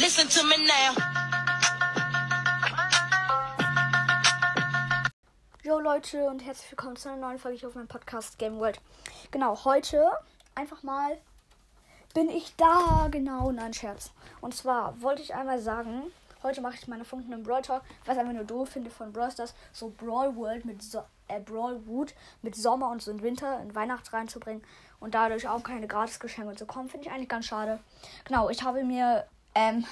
Listen to me now. Jo Leute und herzlich willkommen zu einer neuen Folge hier auf meinem Podcast Game World. Genau, heute einfach mal bin ich da. Genau, nein, Scherz. Und zwar wollte ich einmal sagen, heute mache ich meine Funken im Brawl Talk, was ich einfach nur doof finde von Brawl Stars, so Brawl World mit so äh, Brawl Wood mit Sommer und so in Winter in Weihnachts reinzubringen und dadurch auch keine Gratisgeschenke und so kommen, finde ich eigentlich ganz schade. Genau, ich habe mir ähm,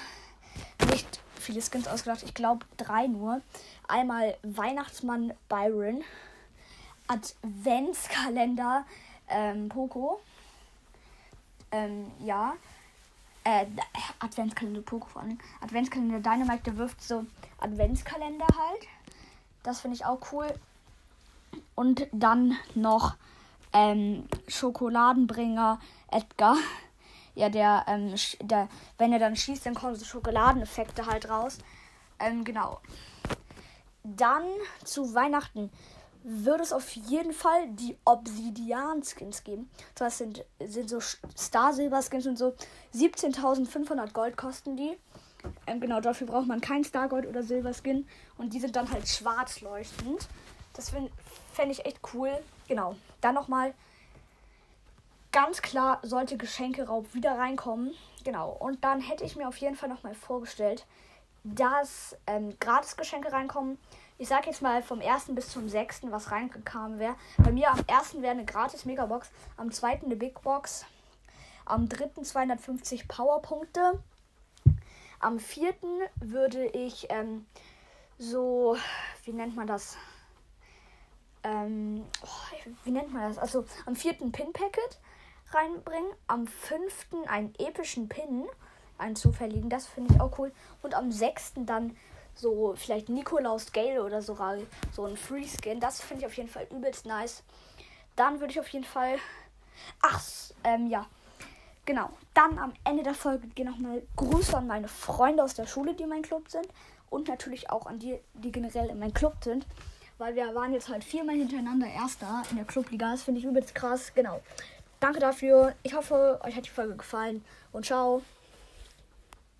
nicht viele Skins ausgedacht. Ich glaube drei nur. Einmal Weihnachtsmann Byron, Adventskalender ähm, Poco. Ähm, ja. Äh, Adventskalender Poco vor allem. Adventskalender Dynamite, der wirft so Adventskalender halt. Das finde ich auch cool. Und dann noch ähm, Schokoladenbringer Edgar. Ja, der, ähm, der, wenn er dann schießt, dann kommen so Schokoladeneffekte halt raus. Ähm, genau. Dann zu Weihnachten würde es auf jeden Fall die Obsidian-Skins geben. Das sind, sind so Star-Silber-Skins und so. 17.500 Gold kosten die. Ähm, genau, dafür braucht man kein Star-Gold oder Silber-Skin. Und die sind dann halt schwarz leuchtend. Das fände ich echt cool. Genau. Dann nochmal. Ganz klar sollte Geschenkeraub wieder reinkommen. Genau. Und dann hätte ich mir auf jeden Fall nochmal vorgestellt, dass ähm, Gratis-Geschenke reinkommen. Ich sage jetzt mal vom 1. bis zum 6., was reingekommen wäre. Bei mir am 1. wäre eine gratis Megabox, am 2. eine Big Box, am 3. 250 Powerpunkte. Am 4. würde ich ähm, so, wie nennt man das? Ähm, oh, wie nennt man das? Also am 4. Pin-Packet reinbringen, am 5. einen epischen Pin, einen zufälligen, das finde ich auch cool. Und am 6. dann so vielleicht Nikolaus Gale oder so, so ein Free Skin. Das finde ich auf jeden Fall übelst nice. Dann würde ich auf jeden Fall. Ach, ähm, ja. Genau. Dann am Ende der Folge gehen nochmal Grüße an meine Freunde aus der Schule, die in meinem Club sind. Und natürlich auch an die, die generell in meinem Club sind. Weil wir waren jetzt halt viermal hintereinander Erster in der Clubliga. Das finde ich übelst krass. Genau. Danke dafür. Ich hoffe, euch hat die Folge gefallen. Und ciao.